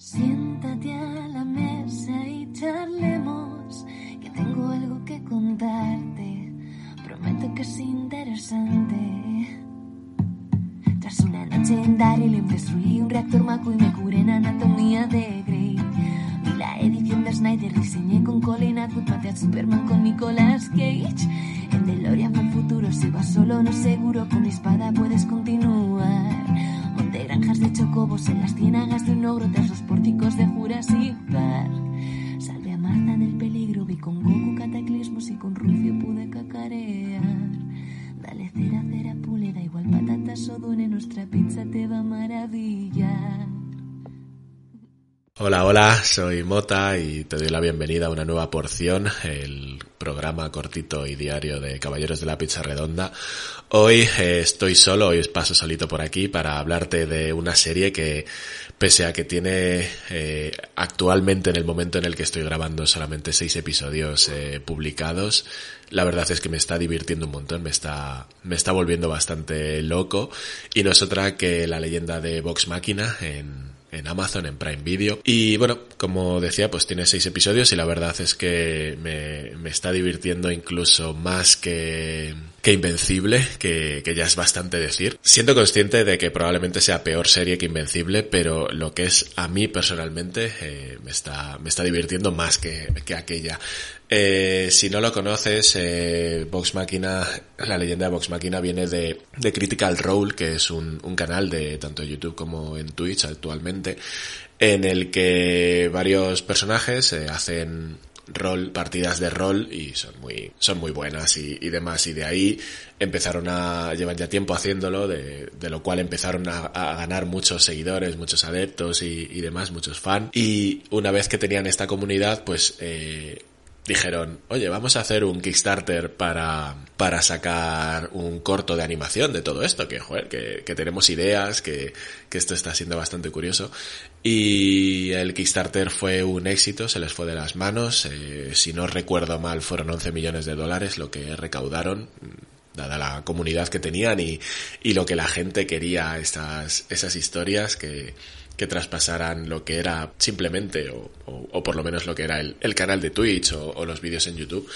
Siéntate a la mesa y charlemos, que tengo algo que contarte. Prometo que es interesante. Tras una noche en Daryl destruí un reactor maco y me curé en anatomía de Grey. Vi la edición de Snyder, diseñé con Colin Atwood, a Superman con Nicolas Cage. En DeLorean fue el futuro, si vas solo no seguro, con mi espada puedes continuar. De chocobos en las ciénagas de un ogro tras los pórticos de Jurassic Park. Salve a Marta del peligro, vi con Goku cataclismos y con Rufio pude cacarear. Dale cera, cera, pule, da igual patatas o dune, nuestra pizza te va a maravillar. Hola, hola, soy Mota y te doy la bienvenida a una nueva porción, el programa cortito y diario de Caballeros de la Pizza Redonda. Hoy eh, estoy solo, hoy paso solito por aquí para hablarte de una serie que, pese a que tiene eh, actualmente en el momento en el que estoy grabando solamente seis episodios eh, publicados, la verdad es que me está divirtiendo un montón, me está, me está volviendo bastante loco y no es otra que la leyenda de Vox Máquina en en Amazon, en Prime Video. Y bueno, como decía, pues tiene seis episodios y la verdad es que me, me está divirtiendo incluso más que, que Invencible, que, ya es bastante decir. Siento consciente de que probablemente sea peor serie que Invencible, pero lo que es a mí personalmente eh, me, está, me está divirtiendo más que, que aquella. Eh, si no lo conoces, eh, Vox la leyenda de Vox Machina viene de, de Critical Role, que es un, un, canal de tanto YouTube como en Twitch actualmente, en el que varios personajes eh, hacen rol, partidas de rol y son muy, son muy buenas y, y, demás. Y de ahí empezaron a, llevan ya tiempo haciéndolo, de, de lo cual empezaron a, a, ganar muchos seguidores, muchos adeptos y, y, demás, muchos fans. Y una vez que tenían esta comunidad, pues, eh, dijeron, oye, vamos a hacer un Kickstarter para, para sacar un corto de animación de todo esto, que, joder, que, que tenemos ideas, que, que, esto está siendo bastante curioso. Y el Kickstarter fue un éxito, se les fue de las manos, eh, si no recuerdo mal fueron 11 millones de dólares lo que recaudaron dada la comunidad que tenían y, y lo que la gente quería esas historias que, que traspasaran lo que era simplemente, o, o, por lo menos lo que era el, el canal de Twitch o, o, los vídeos en YouTube.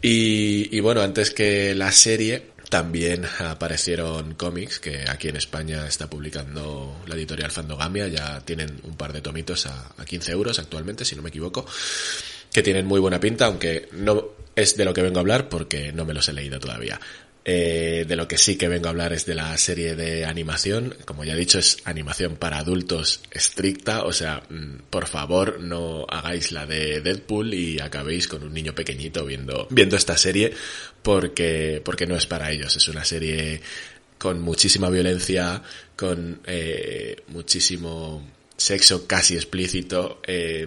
Y, y bueno, antes que la serie, también aparecieron cómics que aquí en España está publicando la editorial Fandogamia, ya tienen un par de tomitos a, a 15 euros actualmente, si no me equivoco, que tienen muy buena pinta, aunque no es de lo que vengo a hablar porque no me los he leído todavía. Eh, de lo que sí que vengo a hablar es de la serie de animación. Como ya he dicho, es animación para adultos estricta. O sea, mm, por favor, no hagáis la de Deadpool y acabéis con un niño pequeñito viendo, viendo esta serie porque, porque no es para ellos. Es una serie con muchísima violencia, con eh, muchísimo sexo casi explícito. Eh,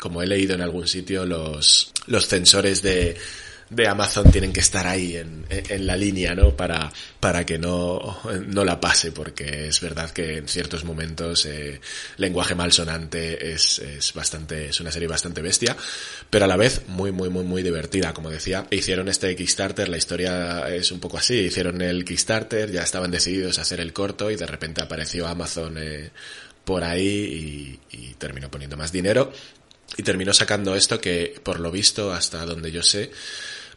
como he leído en algún sitio, los, los censores de, de Amazon tienen que estar ahí en, en la línea, ¿no? Para, para que no, no la pase, porque es verdad que en ciertos momentos eh, lenguaje malsonante es, es bastante, es una serie bastante bestia, pero a la vez muy, muy, muy, muy divertida, como decía. Hicieron este Kickstarter, la historia es un poco así, hicieron el Kickstarter, ya estaban decididos a hacer el corto y de repente apareció Amazon eh, por ahí y, y terminó poniendo más dinero y terminó sacando esto que, por lo visto, hasta donde yo sé,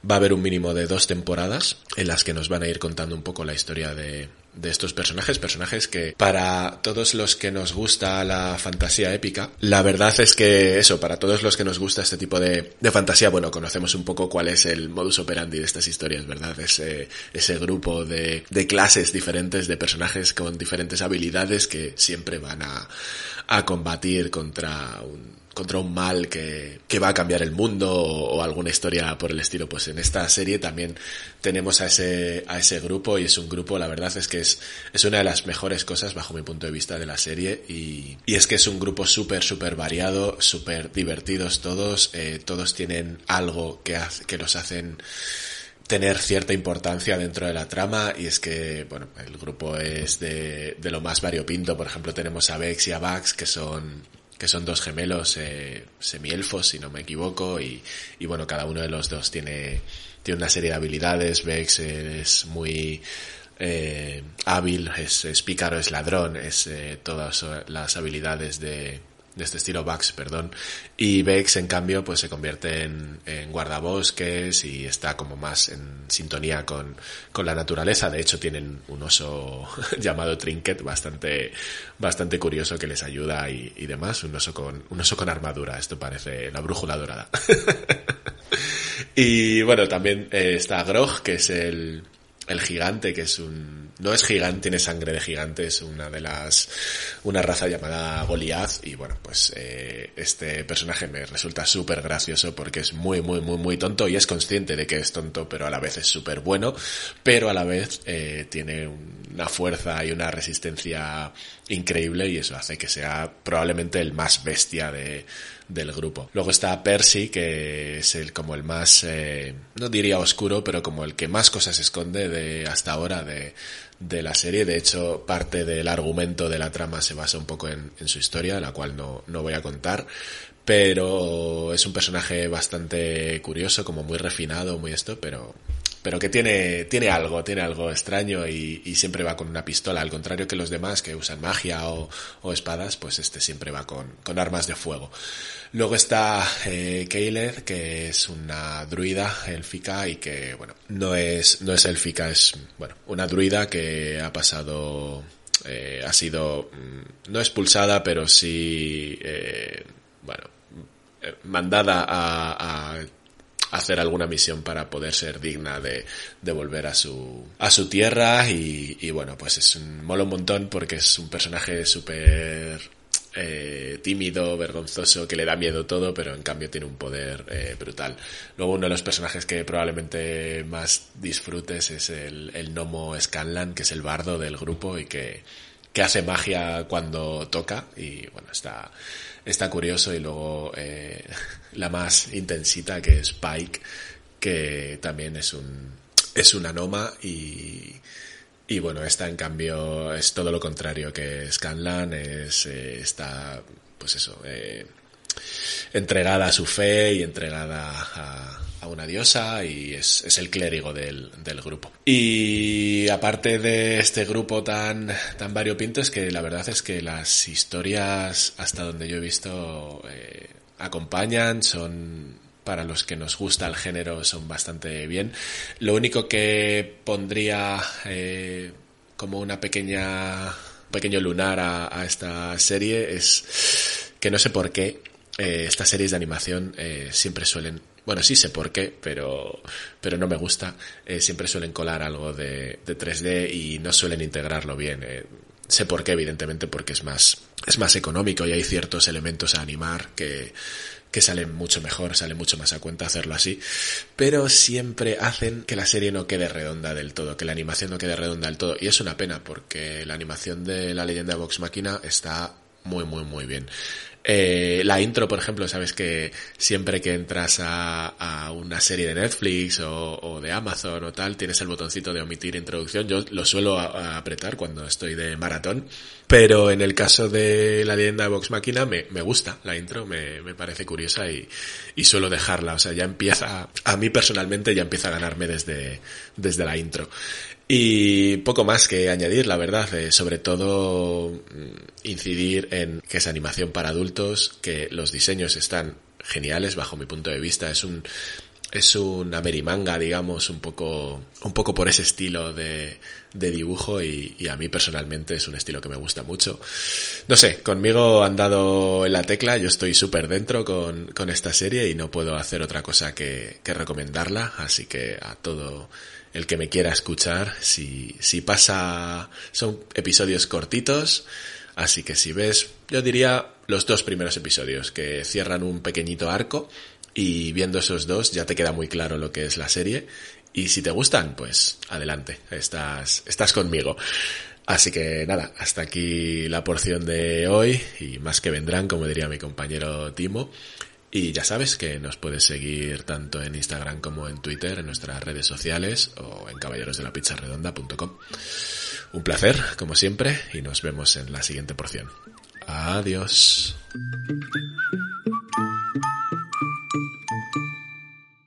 va a haber un mínimo de dos temporadas en las que nos van a ir contando un poco la historia de, de estos personajes, personajes que para todos los que nos gusta la fantasía épica, la verdad es que eso, para todos los que nos gusta este tipo de, de fantasía, bueno, conocemos un poco cuál es el modus operandi de estas historias, ¿verdad? Ese, ese grupo de, de clases diferentes, de personajes con diferentes habilidades que siempre van a, a combatir contra un, contra un mal que, que va a cambiar el mundo o, alguna historia por el estilo. Pues en esta serie también tenemos a ese, a ese grupo y es un grupo, la verdad es que es, es una de las mejores cosas bajo mi punto de vista de la serie y, y es que es un grupo súper, súper variado, súper divertidos todos, eh, todos tienen algo que, hace, que los hacen tener cierta importancia dentro de la trama y es que, bueno, el grupo es de, de lo más variopinto, por ejemplo tenemos a Vex y a Vax que son que son dos gemelos eh, semielfos, si no me equivoco, y, y, bueno, cada uno de los dos tiene, tiene una serie de habilidades. Vex es muy eh, hábil, es, es, pícaro, es ladrón, es eh, todas las habilidades de, de este estilo Bugs, perdón. Y Vex, en cambio, pues se convierte en, en, guardabosques y está como más en sintonía con, con la naturaleza. De hecho, tienen un oso llamado Trinket bastante, bastante curioso que les ayuda y, y demás. Un oso con, un oso con armadura. Esto parece la brújula dorada. y bueno, también eh, está Grog, que es el, el gigante, que es un... No es gigante, tiene sangre de gigante, es una de las... Una raza llamada Goliath. Y bueno, pues eh, este personaje me resulta súper gracioso porque es muy, muy, muy, muy tonto y es consciente de que es tonto, pero a la vez es súper bueno, pero a la vez eh, tiene una fuerza y una resistencia increíble y eso hace que sea probablemente el más bestia de del grupo. Luego está Percy, que es el como el más, eh, no diría oscuro, pero como el que más cosas esconde de hasta ahora de, de la serie. De hecho, parte del argumento de la trama se basa un poco en, en su historia, la cual no, no voy a contar. Pero es un personaje bastante curioso, como muy refinado, muy esto, pero pero que tiene, tiene algo, tiene algo extraño y, y, siempre va con una pistola, al contrario que los demás que usan magia o, o espadas, pues este siempre va con, con armas de fuego. Luego está eh, que es una druida élfica y que, bueno, no es, no es élfica, es, bueno, una druida que ha pasado, eh, ha sido, mm, no expulsada, pero sí, eh, bueno, eh, mandada a, a hacer alguna misión para poder ser digna de, volver a su, a su tierra y, y bueno, pues es un mola un montón porque es un personaje súper eh, tímido, vergonzoso, que le da miedo todo, pero en cambio tiene un poder eh, brutal. Luego uno de los personajes que probablemente más disfrutes es el, el gnomo Scanlan, que es el bardo del grupo y que, que hace magia cuando toca y bueno, está, está curioso y luego eh, la más intensita que es Pike, que también es un, es una noma y, y bueno, esta en cambio es todo lo contrario que Scanlan, es, eh, está, pues eso, eh, entregada a su fe y entregada a, a una diosa y es, es el clérigo del, del, grupo. Y aparte de este grupo tan, tan variopinto es que la verdad es que las historias hasta donde yo he visto eh, acompañan, son para los que nos gusta el género son bastante bien. Lo único que pondría eh, como una pequeña pequeño lunar a, esta serie es que no sé por qué eh, estas series de animación siempre suelen bueno, sí sé por qué, pero, pero no me gusta. Eh, siempre suelen colar algo de, de 3D y no suelen integrarlo bien. Eh, sé por qué, evidentemente, porque es más, es más económico y hay ciertos elementos a animar que, que salen mucho mejor, sale mucho más a cuenta hacerlo así, pero siempre hacen que la serie no quede redonda del todo, que la animación no quede redonda del todo, y es una pena porque la animación de la leyenda de Vox Máquina está muy, muy, muy bien. Eh, la intro, por ejemplo, sabes que siempre que entras a, una serie de Netflix o, de Amazon o tal, tienes el botoncito de omitir introducción. Yo lo suelo apretar cuando estoy de maratón. Pero en el caso de la leyenda de Vox Máquina me, me gusta la intro, me, me parece curiosa y, y, suelo dejarla. O sea, ya empieza, a mí personalmente ya empieza a ganarme desde, desde la intro. Y poco más que añadir, la verdad, eh, sobre todo mm, incidir en que es animación para adultos, que los diseños están geniales bajo mi punto de vista, es un es una merimanga, digamos, un poco, un poco por ese estilo de, de dibujo y, y, a mí personalmente es un estilo que me gusta mucho. No sé, conmigo han dado en la tecla, yo estoy súper dentro con, con esta serie y no puedo hacer otra cosa que, que recomendarla, así que a todo el que me quiera escuchar, si, si pasa, son episodios cortitos, así que si ves, yo diría los dos primeros episodios que cierran un pequeñito arco y viendo esos dos ya te queda muy claro lo que es la serie y si te gustan, pues adelante, estás, estás conmigo. Así que nada, hasta aquí la porción de hoy y más que vendrán, como diría mi compañero Timo. Y ya sabes que nos puedes seguir tanto en Instagram como en Twitter, en nuestras redes sociales o en caballerosdelapizzarredonda.com. Un placer, como siempre, y nos vemos en la siguiente porción. Adiós.